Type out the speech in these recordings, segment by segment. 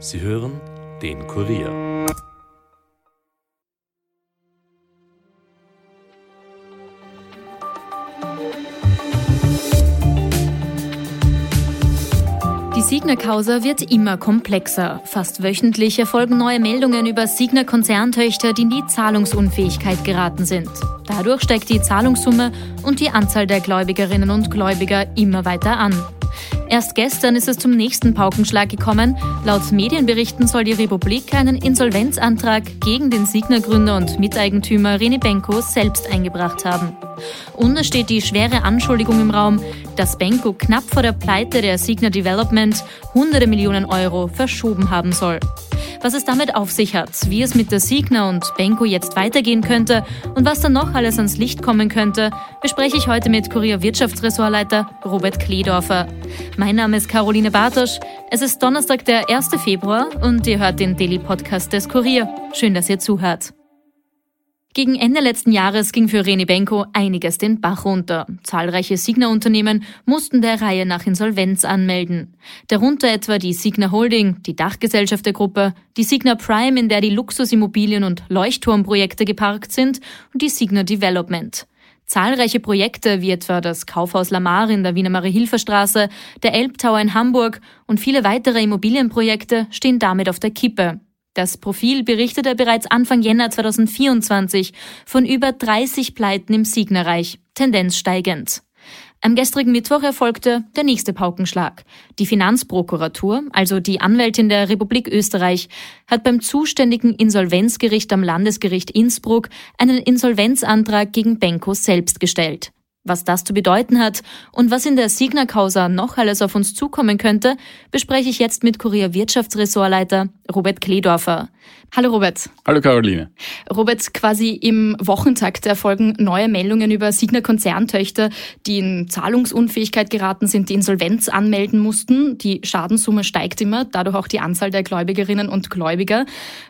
Sie hören den Kurier. Die Signa-Causa wird immer komplexer. Fast wöchentlich erfolgen neue Meldungen über Signa-Konzerntöchter, die in die Zahlungsunfähigkeit geraten sind. Dadurch steigt die Zahlungssumme und die Anzahl der Gläubigerinnen und Gläubiger immer weiter an. Erst gestern ist es zum nächsten Paukenschlag gekommen. Laut Medienberichten soll die Republik einen Insolvenzantrag gegen den Signer-Gründer und Miteigentümer René Benko selbst eingebracht haben. Und es steht die schwere Anschuldigung im Raum, dass Benko knapp vor der Pleite der Signer Development hunderte Millionen Euro verschoben haben soll was es damit auf sich hat, wie es mit der Signa und Benko jetzt weitergehen könnte und was dann noch alles ans Licht kommen könnte, bespreche ich heute mit Kurier Wirtschaftsressortleiter Robert Kledorfer. Mein Name ist Caroline Bartosch. Es ist Donnerstag, der 1. Februar und ihr hört den Daily Podcast des Kurier. Schön, dass ihr zuhört. Gegen Ende letzten Jahres ging für Reni Benko einiges den Bach runter. Zahlreiche Signa-Unternehmen mussten der Reihe nach Insolvenz anmelden. Darunter etwa die Signa Holding, die Dachgesellschaft der Gruppe, die Signa Prime, in der die Luxusimmobilien und Leuchtturmprojekte geparkt sind, und die Signa Development. Zahlreiche Projekte wie etwa das Kaufhaus Lamar in der Wiener Marie-Hilfer-Straße, der Elbtower in Hamburg und viele weitere Immobilienprojekte stehen damit auf der Kippe. Das Profil berichtete bereits Anfang Jänner 2024 von über 30 Pleiten im Signerreich, Tendenz steigend. Am gestrigen Mittwoch erfolgte der nächste Paukenschlag. Die Finanzprokuratur, also die Anwältin der Republik Österreich, hat beim zuständigen Insolvenzgericht am Landesgericht Innsbruck einen Insolvenzantrag gegen Benko selbst gestellt. Was das zu bedeuten hat und was in der Signa-Causa noch alles auf uns zukommen könnte, bespreche ich jetzt mit Kurier Wirtschaftsressortleiter Robert Kledorfer. Hallo Robert. Hallo Caroline. Robert, quasi im Wochentakt erfolgen neue Meldungen über Signa-Konzerntöchter, die in Zahlungsunfähigkeit geraten sind, die Insolvenz anmelden mussten. Die Schadenssumme steigt immer, dadurch auch die Anzahl der Gläubigerinnen und Gläubiger.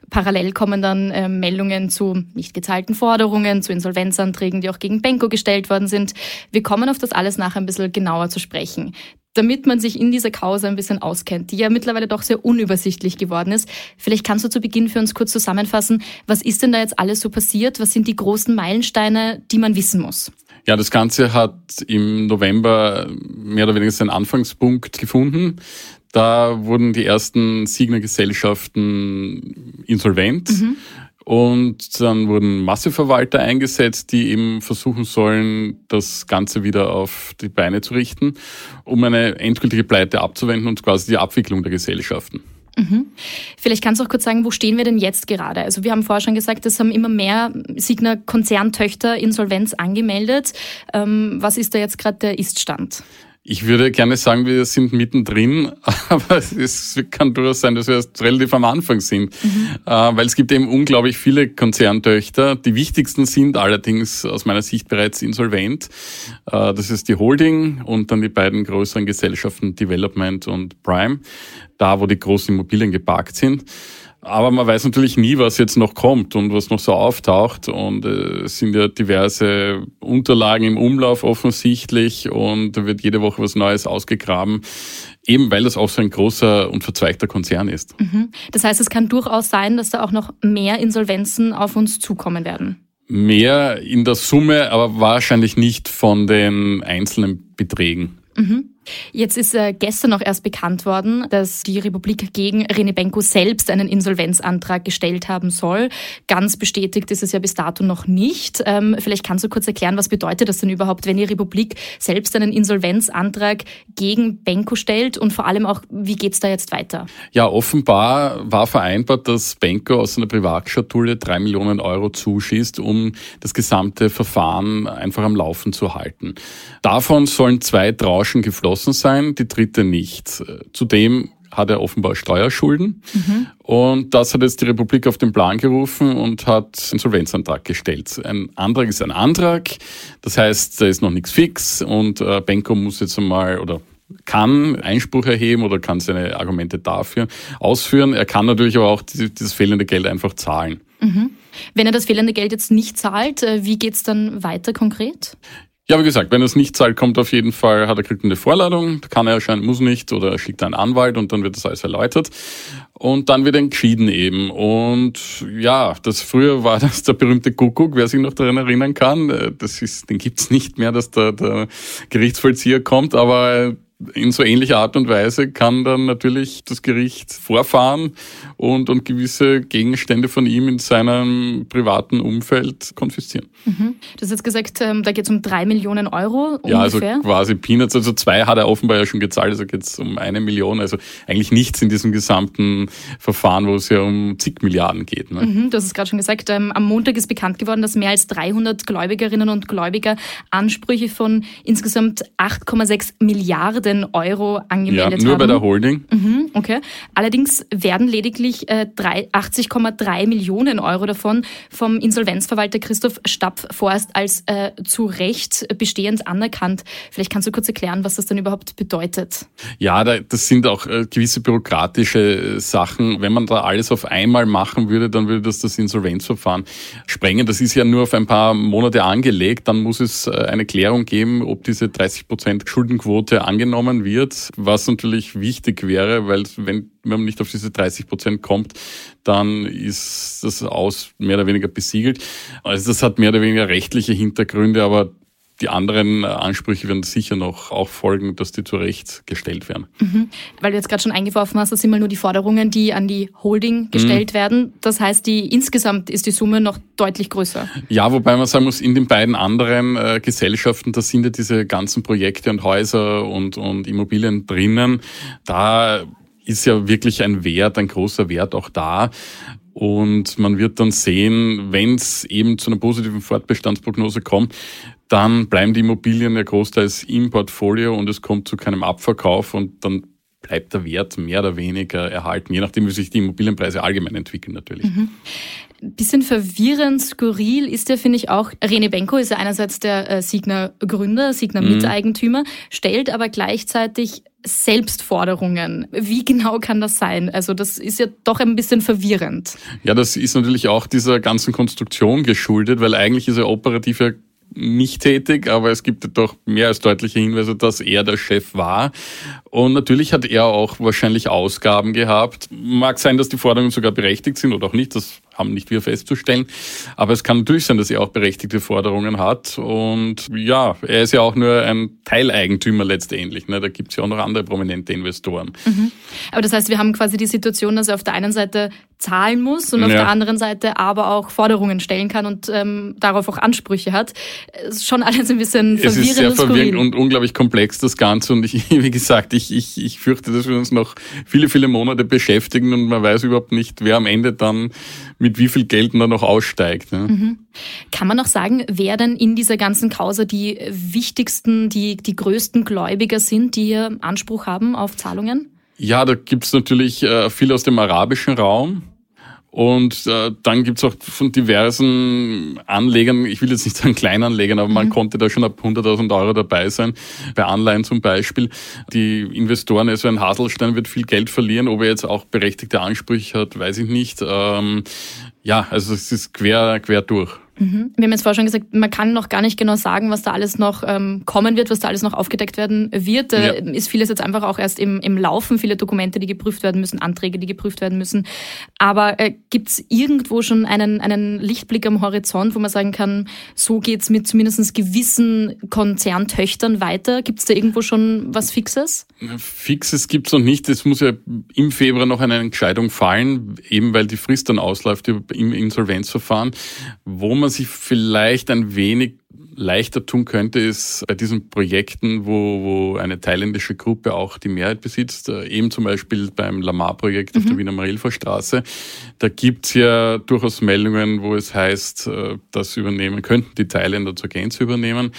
Parallel kommen dann äh, Meldungen zu nicht gezahlten Forderungen, zu Insolvenzanträgen, die auch gegen Benko gestellt worden sind. Wir kommen auf das alles nachher ein bisschen genauer zu sprechen damit man sich in dieser Causa ein bisschen auskennt, die ja mittlerweile doch sehr unübersichtlich geworden ist. Vielleicht kannst du zu Beginn für uns kurz zusammenfassen, was ist denn da jetzt alles so passiert? Was sind die großen Meilensteine, die man wissen muss? Ja, das Ganze hat im November mehr oder weniger seinen Anfangspunkt gefunden. Da wurden die ersten Signer-Gesellschaften insolvent. Mhm. Und dann wurden Masseverwalter eingesetzt, die eben versuchen sollen, das Ganze wieder auf die Beine zu richten, um eine endgültige Pleite abzuwenden und quasi die Abwicklung der Gesellschaften. Mhm. Vielleicht kannst du auch kurz sagen, wo stehen wir denn jetzt gerade? Also wir haben vorher schon gesagt, es haben immer mehr Signer-Konzerntöchter Insolvenz angemeldet. Ähm, was ist da jetzt gerade der Iststand? Ich würde gerne sagen, wir sind mittendrin, aber es kann durchaus sein, dass wir erst relativ am Anfang sind, mhm. Äh, weil es gibt eben unglaublich viele Konzerntöchter. Die wichtigsten sind allerdings aus meiner Sicht bereits insolvent. Äh, das ist die Holding und dann die beiden größeren Gesellschaften Development und Prime, da wo die großen Immobilien geparkt sind. Aber man weiß natürlich nie, was jetzt noch kommt und was noch so auftaucht. Und äh, es sind ja diverse Unterlagen im Umlauf offensichtlich und da wird jede Woche was Neues ausgegraben. Eben weil das auch so ein großer und verzweigter Konzern ist. Mhm. Das heißt, es kann durchaus sein, dass da auch noch mehr Insolvenzen auf uns zukommen werden. Mehr in der Summe, aber wahrscheinlich nicht von den einzelnen Beträgen. Mhm. Jetzt ist äh, gestern noch erst bekannt worden, dass die Republik gegen René Benko selbst einen Insolvenzantrag gestellt haben soll. Ganz bestätigt ist es ja bis dato noch nicht. Ähm, vielleicht kannst du kurz erklären, was bedeutet das denn überhaupt, wenn die Republik selbst einen Insolvenzantrag gegen Benko stellt und vor allem auch, wie geht's da jetzt weiter? Ja, offenbar war vereinbart, dass Benko aus einer Privatschatulle drei Millionen Euro zuschießt, um das gesamte Verfahren einfach am Laufen zu halten. Davon sollen zwei Tranchen geflossen geschlossen sein, die dritte nicht. Zudem hat er offenbar Steuerschulden. Mhm. Und das hat jetzt die Republik auf den Plan gerufen und hat Insolvenzantrag gestellt. Ein Antrag ist ein Antrag. Das heißt, da ist noch nichts fix und äh, Benko muss jetzt einmal oder kann Einspruch erheben oder kann seine Argumente dafür ausführen. Er kann natürlich aber auch dieses fehlende Geld einfach zahlen. Mhm. Wenn er das fehlende Geld jetzt nicht zahlt, äh, wie geht's dann weiter konkret? Ja, wie gesagt, wenn es nicht zahlt, kommt auf jeden Fall, hat er kriegt eine Vorladung, kann er erscheinen, muss nicht, oder er schickt einen Anwalt und dann wird das alles erläutert. Und dann wird entschieden eben. Und ja, das früher war das der berühmte Kuckuck, wer sich noch daran erinnern kann. Das ist, den gibt's nicht mehr, dass der, der Gerichtsvollzieher kommt, aber in so ähnlicher Art und Weise kann dann natürlich das Gericht vorfahren und, und gewisse Gegenstände von ihm in seinem privaten Umfeld konfiszieren. Mhm. Du hast jetzt gesagt, ähm, da geht es um drei Millionen Euro ungefähr. Ja, also quasi Peanuts. Also zwei hat er offenbar ja schon gezahlt, also geht es um eine Million. Also eigentlich nichts in diesem gesamten Verfahren, wo es ja um zig Milliarden geht. Ne? Mhm, du hast es gerade schon gesagt. Ähm, am Montag ist bekannt geworden, dass mehr als 300 Gläubigerinnen und Gläubiger Ansprüche von insgesamt 8,6 Milliarden Milliarden Euro angemeldet ja, nur haben. bei der Holding. Mhm, okay. Allerdings werden lediglich äh, 80,3 Millionen Euro davon vom Insolvenzverwalter Christoph Stapf-Forst als äh, zu Recht bestehend anerkannt. Vielleicht kannst du kurz erklären, was das dann überhaupt bedeutet. Ja, das sind auch äh, gewisse bürokratische äh, Sachen. Wenn man da alles auf einmal machen würde, dann würde das das Insolvenzverfahren sprengen. Das ist ja nur auf ein paar Monate angelegt. Dann muss es äh, eine Klärung geben, ob diese 30 Prozent Schuldenquote angenommen angenommen wird, was natürlich wichtig wäre, weil wenn man nicht auf diese 30 Prozent kommt, dann ist das aus mehr oder weniger besiegelt. Also das hat mehr oder weniger rechtliche Hintergründe, aber die anderen Ansprüche werden sicher noch auch folgen, dass die zurechtgestellt werden. Mhm. Weil du jetzt gerade schon eingeworfen hast, das sind mal nur die Forderungen, die an die Holding gestellt mhm. werden. Das heißt, die insgesamt ist die Summe noch deutlich größer. Ja, wobei man sagen muss, in den beiden anderen äh, Gesellschaften, da sind ja diese ganzen Projekte und Häuser und, und Immobilien drinnen. Da ist ja wirklich ein Wert, ein großer Wert auch da. Und man wird dann sehen, wenn es eben zu einer positiven Fortbestandsprognose kommt, dann bleiben die Immobilien ja großteils im Portfolio und es kommt zu keinem Abverkauf und dann bleibt der Wert mehr oder weniger erhalten, je nachdem, wie sich die Immobilienpreise allgemein entwickeln natürlich. Mhm. Bisschen verwirrend, skurril ist ja, finde ich auch, Rene Benko ist ja einerseits der äh, Signer Gründer, Signer mhm. Miteigentümer, stellt aber gleichzeitig Selbstforderungen. Wie genau kann das sein? Also das ist ja doch ein bisschen verwirrend. Ja, das ist natürlich auch dieser ganzen Konstruktion geschuldet, weil eigentlich ist er operativ ja nicht tätig, aber es gibt doch mehr als deutliche Hinweise, dass er der Chef war. Und natürlich hat er auch wahrscheinlich Ausgaben gehabt. Mag sein, dass die Forderungen sogar berechtigt sind oder auch nicht. Das haben nicht wir festzustellen. Aber es kann natürlich sein, dass er auch berechtigte Forderungen hat. Und ja, er ist ja auch nur ein Teileigentümer letztendlich. Ne? Da gibt es ja auch noch andere prominente Investoren. Mhm. Aber das heißt, wir haben quasi die Situation, dass er auf der einen Seite zahlen muss und auf ja. der anderen Seite aber auch Forderungen stellen kann und ähm, darauf auch Ansprüche hat. Ist schon alles ein bisschen verwirrend. Es ist sehr verwirrend und unglaublich komplex das Ganze. Und ich, wie gesagt, ich, ich, ich fürchte, dass wir uns noch viele, viele Monate beschäftigen und man weiß überhaupt nicht, wer am Ende dann mit wie viel Geld man noch aussteigt. Ne? Mhm. Kann man noch sagen, wer denn in dieser ganzen Causa die wichtigsten, die, die größten Gläubiger sind, die hier Anspruch haben auf Zahlungen? Ja, da gibt's natürlich äh, viel aus dem arabischen Raum. Und äh, dann gibt's auch von diversen Anlegern, ich will jetzt nicht sagen Kleinanlegern, aber mhm. man konnte da schon ab 100.000 Euro dabei sein, bei Anleihen zum Beispiel. Die Investoren, also ein Haselstein wird viel Geld verlieren, ob er jetzt auch berechtigte Ansprüche hat, weiß ich nicht. Ähm, ja, also es ist quer, quer durch. Mhm. Wir haben jetzt vorher schon gesagt, man kann noch gar nicht genau sagen, was da alles noch ähm, kommen wird, was da alles noch aufgedeckt werden wird. Da ja. ist vieles jetzt einfach auch erst im, im Laufen, viele Dokumente, die geprüft werden müssen, Anträge, die geprüft werden müssen. Aber äh, gibt es irgendwo schon einen, einen Lichtblick am Horizont, wo man sagen kann, so geht's mit zumindest gewissen Konzerntöchtern weiter? Gibt es da irgendwo schon was Fixes? Fixes gibt's noch nicht. Es muss ja im Februar noch eine Entscheidung fallen, eben weil die Frist dann ausläuft im Insolvenzverfahren, wo man man sich vielleicht ein wenig leichter tun könnte, ist bei diesen Projekten, wo, wo eine thailändische Gruppe auch die Mehrheit besitzt, äh, eben zum Beispiel beim Lamar-Projekt mhm. auf der mhm. Wiener Marilferstraße, da gibt's ja durchaus Meldungen, wo es heißt, äh, das übernehmen könnten die Thailänder zur Gänze übernehmen.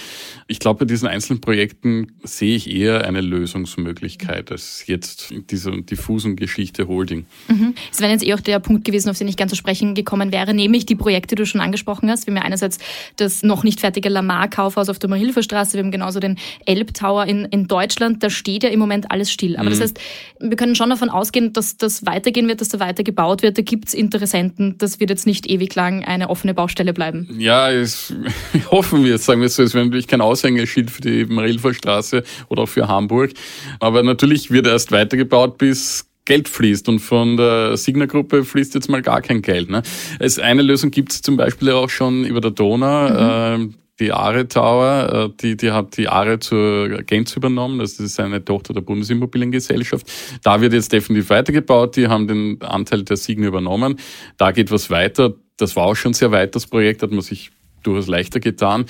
Ich glaube, bei diesen einzelnen Projekten sehe ich eher eine Lösungsmöglichkeit als jetzt in dieser diffusen Geschichte Holding. Mhm. Das wäre jetzt eh auch der Punkt gewesen, auf den ich ganz zu sprechen gekommen wäre, nämlich die Projekte, die du schon angesprochen hast. Wir haben ja einerseits das noch nicht fertige Lamar Lamar-Kaufhaus auf der Marilferstraße, wir haben genauso den Elbtower in, in Deutschland. Da steht ja im Moment alles still. Aber mhm. das heißt, wir können schon davon ausgehen, dass das weitergehen wird, dass da weiter gebaut wird. Da gibt's Interessenten. Das wird jetzt nicht ewig lang eine offene Baustelle bleiben. Ja, es, hoffen wir, sagen wir so. Es wäre natürlich kein Aushängeschild für die Marilferstraße oder auch für Hamburg. Aber natürlich wird erst weitergebaut, bis Geld fließt und von der Signa-Gruppe fließt jetzt mal gar kein Geld. Ne? Es eine Lösung gibt es zum Beispiel auch schon über der Donau. Mhm. Äh, die Are Tower, äh, die, die hat die Are zur Gens übernommen, das ist eine Tochter der Bundesimmobiliengesellschaft. Da wird jetzt definitiv weitergebaut, die haben den Anteil der Signa übernommen. Da geht was weiter. Das war auch schon sehr weit, das Projekt, hat man sich durchaus leichter getan.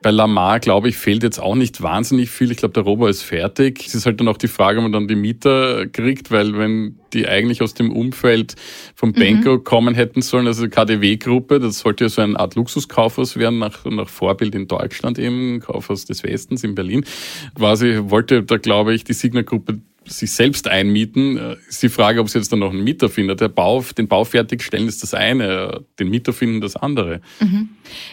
Bei Lamar, glaube ich, fehlt jetzt auch nicht wahnsinnig viel. Ich glaube, der Robo ist fertig. Es ist halt dann auch die Frage, ob man dann die Mieter kriegt, weil wenn die eigentlich aus dem Umfeld vom Benko mhm. kommen hätten sollen, also die KDW-Gruppe, das sollte ja so eine Art Luxuskaufhaus werden, nach, nach Vorbild in Deutschland eben, Kaufhaus des Westens in Berlin. Quasi wollte da, glaube ich, die Signa-Gruppe sich selbst einmieten, ist die Frage, ob sie jetzt dann noch einen Mieter findet. Der Bau, den Bau fertigstellen ist das eine, den Mieter finden das andere. Mhm.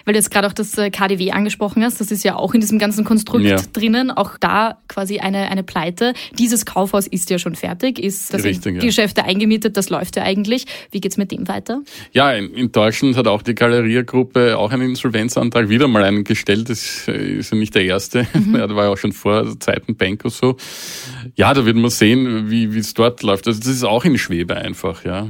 Weil du jetzt gerade auch das äh, KDW angesprochen hast, das ist ja auch in diesem ganzen Konstrukt ja. drinnen, auch da quasi eine, eine Pleite. Dieses Kaufhaus ist ja schon fertig, ist das Richtig, die Geschäfte eingemietet, das läuft ja eigentlich. Wie geht's mit dem weiter? Ja, in, in Deutschland hat auch die Galeria-Gruppe auch einen Insolvenzantrag wieder mal einen gestellt. Das ist ja nicht der erste. Mhm. Ja, der war ja auch schon vor Zeiten Bank so. Ja, da wird man sehen, wie es dort läuft. Also das ist auch in Schwebe einfach, ja.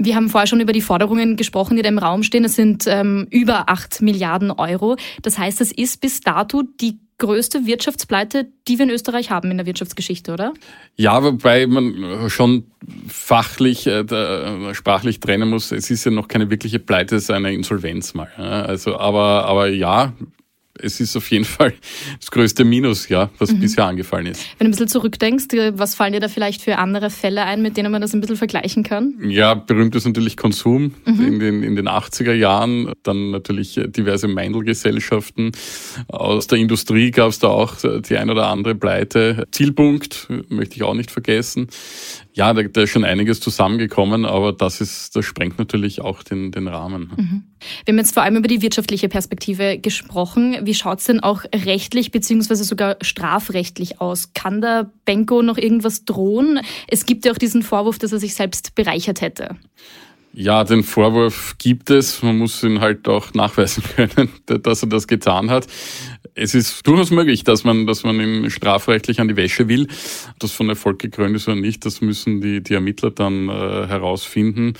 Wir haben vorher schon über die Forderungen gesprochen, die da im Raum stehen. Es sind ähm, über 8 Milliarden Euro. Das heißt, es ist bis dato die größte Wirtschaftspleite, die wir in Österreich haben in der Wirtschaftsgeschichte, oder? Ja, wobei man schon fachlich, äh, sprachlich trennen muss. Es ist ja noch keine wirkliche Pleite, es ist eine Insolvenz mal. Also, aber, aber ja, es ist auf jeden Fall das größte Minus, ja, was mhm. bisher angefallen ist. Wenn du ein bisschen zurückdenkst, was fallen dir da vielleicht für andere Fälle ein, mit denen man das ein bisschen vergleichen kann? Ja, berühmt ist natürlich Konsum mhm. in, den, in den 80er Jahren, dann natürlich diverse Meindelgesellschaften. Aus der Industrie gab es da auch die ein oder andere Pleite. Zielpunkt möchte ich auch nicht vergessen. Ja, da, da, ist schon einiges zusammengekommen, aber das ist, das sprengt natürlich auch den, den Rahmen. Mhm. Wir haben jetzt vor allem über die wirtschaftliche Perspektive gesprochen. Wie schaut es denn auch rechtlich beziehungsweise sogar strafrechtlich aus? Kann der Benko noch irgendwas drohen? Es gibt ja auch diesen Vorwurf, dass er sich selbst bereichert hätte. Ja, den Vorwurf gibt es. Man muss ihn halt auch nachweisen können, dass er das getan hat. Es ist durchaus möglich, dass man, dass man ihn strafrechtlich an die Wäsche will. Ob das von Erfolg gekrönt ist oder nicht, das müssen die, die Ermittler dann äh, herausfinden.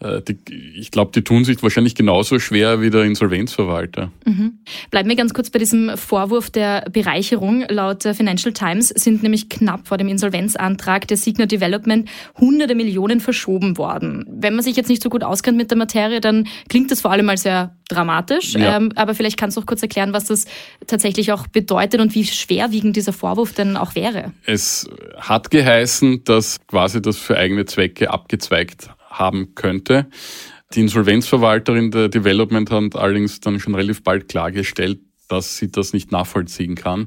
Äh, die, ich glaube, die tun sich wahrscheinlich genauso schwer wie der Insolvenzverwalter. Mhm. Bleiben wir ganz kurz bei diesem Vorwurf der Bereicherung. Laut Financial Times sind nämlich knapp vor dem Insolvenzantrag der Signer Development hunderte Millionen verschoben worden. Wenn man sich jetzt nicht so gut auskennt mit der Materie, dann klingt das vor allem mal sehr dramatisch. Ja. Ähm, aber vielleicht kannst du auch kurz erklären, was das tatsächlich auch bedeutet und wie schwerwiegend dieser Vorwurf denn auch wäre. Es hat geheißen, dass quasi das für eigene Zwecke abgezweigt haben könnte. Die Insolvenzverwalterin der Development hat allerdings dann schon relativ bald klargestellt, dass sie das nicht nachvollziehen kann.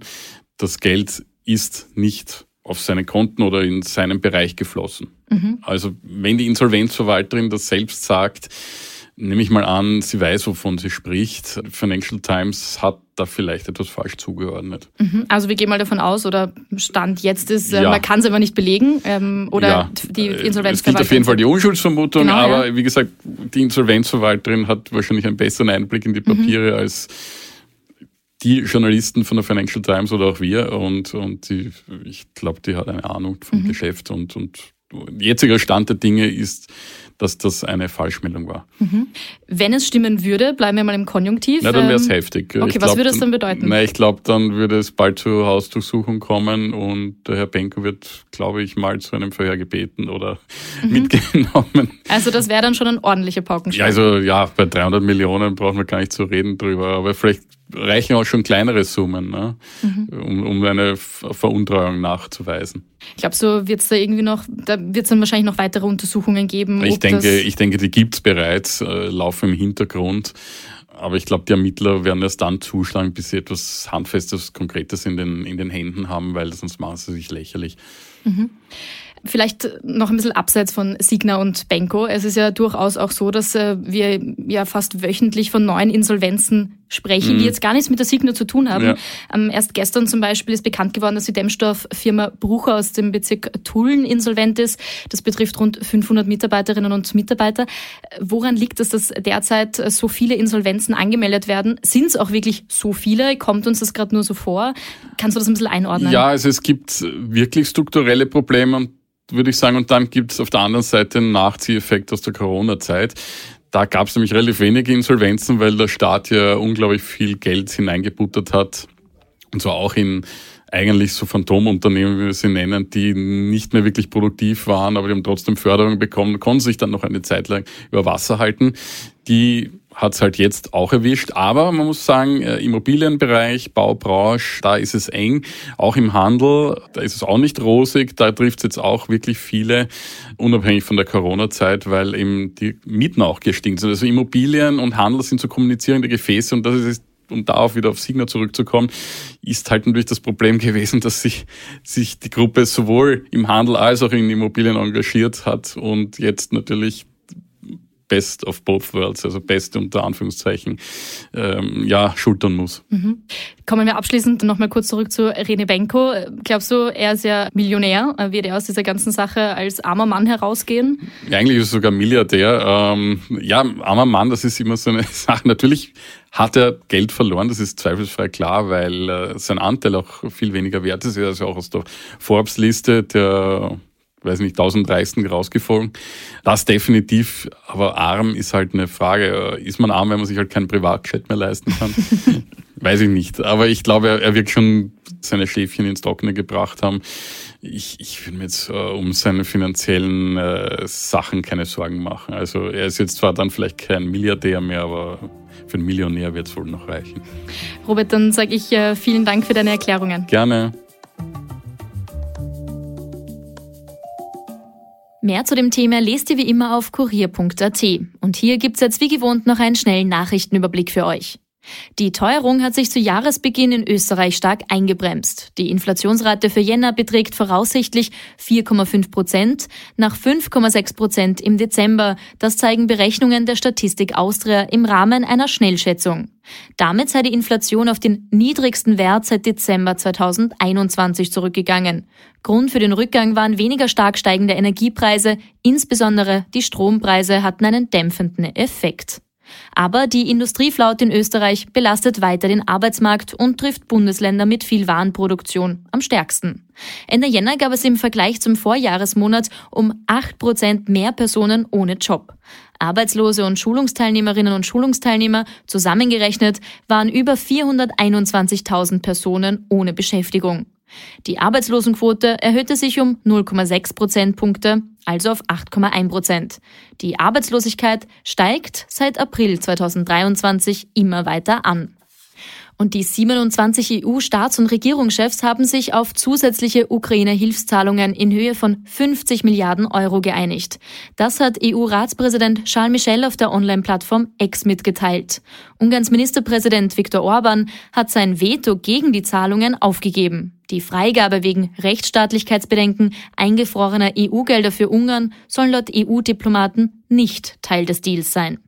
Das Geld ist nicht auf seine Konten oder in seinen Bereich geflossen. Mhm. Also wenn die Insolvenzverwalterin das selbst sagt, nehme ich mal an, sie weiß, wovon sie spricht. Financial Times hat da vielleicht etwas falsch zugeordnet. Mhm. Also wir gehen mal davon aus, oder Stand jetzt ist, äh, ja. man kann es aber nicht belegen, ähm, oder ja. die Insolvenzverwalterin. Es gibt auf jeden Fall die Unschuldsvermutung, genau, aber ja. wie gesagt, die Insolvenzverwalterin hat wahrscheinlich einen besseren Einblick in die Papiere mhm. als die Journalisten von der Financial Times oder auch wir und, und die, ich glaube, die hat eine Ahnung vom mhm. Geschäft und, und jetziger Stand der Dinge ist, dass das eine Falschmeldung war. Mhm. Wenn es stimmen würde, bleiben wir mal im Konjunktiv. Na, dann wäre es ähm, heftig. Okay, ich was würde es dann bedeuten? Na, ich glaube, dann würde es bald zur Hausdurchsuchung kommen und der Herr Benko wird, glaube ich, mal zu einem Verhör gebeten oder mhm. mitgenommen. Also das wäre dann schon ein ordentlicher Paukenschlag. Ja, also ja, bei 300 Millionen brauchen wir gar nicht zu reden drüber, aber vielleicht reichen auch schon kleinere Summen, ne? Mhm. um, um eine Veruntreuung nachzuweisen. Ich glaube, so wird es da irgendwie noch, da wird es dann wahrscheinlich noch weitere Untersuchungen geben. Ich denke, ich denke, die gibt es bereits, äh, laufen im Hintergrund. Aber ich glaube, die Ermittler werden erst dann zuschlagen, bis sie etwas Handfestes, Konkretes in den, in den Händen haben, weil sonst machen sie sich lächerlich. Mhm. Vielleicht noch ein bisschen abseits von Signa und Benko. Es ist ja durchaus auch so, dass äh, wir ja fast wöchentlich von neuen Insolvenzen sprechen, mhm. die jetzt gar nichts mit der Signa zu tun haben. Ja. Ähm, erst gestern zum Beispiel ist bekannt geworden, dass die Dämmstofffirma Brucher aus dem Bezirk Tulln insolvent ist. Das betrifft rund 500 Mitarbeiterinnen und Mitarbeiter. Woran liegt es, dass derzeit so viele Insolvenzen angemeldet werden? Sind es auch wirklich so viele? Kommt uns das gerade nur so vor? Kannst du das ein bisschen einordnen? Ja, also es gibt wirklich strukturelle Probleme und würde ich sagen. Und dann gibt es auf der anderen Seite einen Nachzieheffekt aus der Corona-Zeit. Da gab es nämlich relativ wenige Insolvenzen, weil der Staat ja unglaublich viel Geld hineingebuttert hat. Und zwar auch in eigentlich so Phantomunternehmen, wie wir sie nennen, die nicht mehr wirklich produktiv waren, aber die haben trotzdem Förderung bekommen, konnten sich dann noch eine Zeit lang über Wasser halten. Die hat es halt jetzt auch erwischt. Aber man muss sagen, äh, Immobilienbereich, Baubranche, da ist es eng. Auch im Handel, da ist es auch nicht rosig. Da trifft es jetzt auch wirklich viele, unabhängig von der Corona-Zeit, weil eben die Mieten auch gestiegen sind. Also Immobilien und Handel sind so kommunizierende Gefäße und das ist um darauf wieder auf Signa zurückzukommen, ist halt natürlich das Problem gewesen, dass sich, sich die Gruppe sowohl im Handel als auch in Immobilien engagiert hat und jetzt natürlich Best of both worlds, also Beste unter Anführungszeichen, ähm, ja, schultern muss. Mhm. Kommen wir abschließend nochmal kurz zurück zu Rene Benko. Glaubst du, er ist ja Millionär? Wird er aus dieser ganzen Sache als armer Mann herausgehen? Ja, eigentlich ist er sogar Milliardär. Ähm, ja, armer Mann, das ist immer so eine Sache. Natürlich hat er Geld verloren, das ist zweifelsfrei klar, weil äh, sein Anteil auch viel weniger wert ist. Er ist ja auch aus der Forbes-Liste der weiß nicht, tausend Reichsten rausgefallen. Das definitiv, aber arm ist halt eine Frage. Ist man arm, wenn man sich halt keinen Privatjet mehr leisten kann? weiß ich nicht. Aber ich glaube, er, er wird schon seine Schäfchen ins Trockene gebracht haben. Ich, ich will mir jetzt äh, um seine finanziellen äh, Sachen keine Sorgen machen. Also er ist jetzt zwar dann vielleicht kein Milliardär mehr, aber für einen Millionär wird es wohl noch reichen. Robert, dann sage ich äh, vielen Dank für deine Erklärungen. Gerne. Mehr zu dem Thema lest ihr wie immer auf kurier.at. Und hier gibt's jetzt wie gewohnt noch einen schnellen Nachrichtenüberblick für euch. Die Teuerung hat sich zu Jahresbeginn in Österreich stark eingebremst. Die Inflationsrate für Jänner beträgt voraussichtlich 4,5 Prozent, nach 5,6 Prozent im Dezember. Das zeigen Berechnungen der Statistik Austria im Rahmen einer Schnellschätzung. Damit sei die Inflation auf den niedrigsten Wert seit Dezember 2021 zurückgegangen. Grund für den Rückgang waren weniger stark steigende Energiepreise, insbesondere die Strompreise hatten einen dämpfenden Effekt. Aber die Industrieflaut in Österreich belastet weiter den Arbeitsmarkt und trifft Bundesländer mit viel Warenproduktion am stärksten. Ende Jänner gab es im Vergleich zum Vorjahresmonat um 8 Prozent mehr Personen ohne Job. Arbeitslose und Schulungsteilnehmerinnen und Schulungsteilnehmer zusammengerechnet waren über 421.000 Personen ohne Beschäftigung. Die Arbeitslosenquote erhöhte sich um 0,6 Prozentpunkte, also auf 8,1 Prozent. Die Arbeitslosigkeit steigt seit April 2023 immer weiter an. Und die 27 EU-Staats- und Regierungschefs haben sich auf zusätzliche Ukraine-Hilfszahlungen in Höhe von 50 Milliarden Euro geeinigt. Das hat EU-Ratspräsident Charles Michel auf der Online-Plattform X mitgeteilt. Ungarns Ministerpräsident Viktor Orban hat sein Veto gegen die Zahlungen aufgegeben. Die Freigabe wegen Rechtsstaatlichkeitsbedenken eingefrorener EU-Gelder für Ungarn soll laut EU-Diplomaten nicht Teil des Deals sein.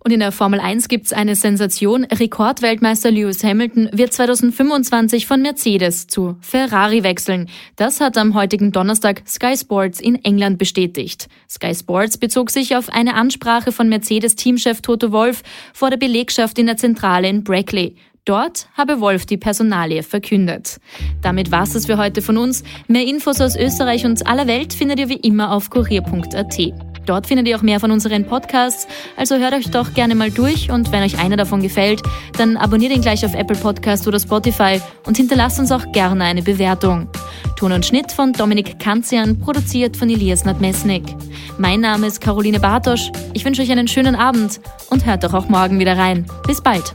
Und in der Formel 1 gibt's eine Sensation. Rekordweltmeister Lewis Hamilton wird 2025 von Mercedes zu Ferrari wechseln. Das hat am heutigen Donnerstag Sky Sports in England bestätigt. Sky Sports bezog sich auf eine Ansprache von Mercedes-Teamchef Toto Wolf vor der Belegschaft in der Zentrale in Brackley. Dort habe Wolf die Personalie verkündet. Damit war's es für heute von uns. Mehr Infos aus Österreich und aller Welt findet ihr wie immer auf kurier.at. Dort findet ihr auch mehr von unseren Podcasts, also hört euch doch gerne mal durch und wenn euch einer davon gefällt, dann abonniert ihn gleich auf Apple Podcast oder Spotify und hinterlasst uns auch gerne eine Bewertung. Ton und Schnitt von Dominik Kanzian, produziert von Elias Nadmesnik. Mein Name ist Caroline Bartosch. Ich wünsche euch einen schönen Abend und hört doch auch morgen wieder rein. Bis bald.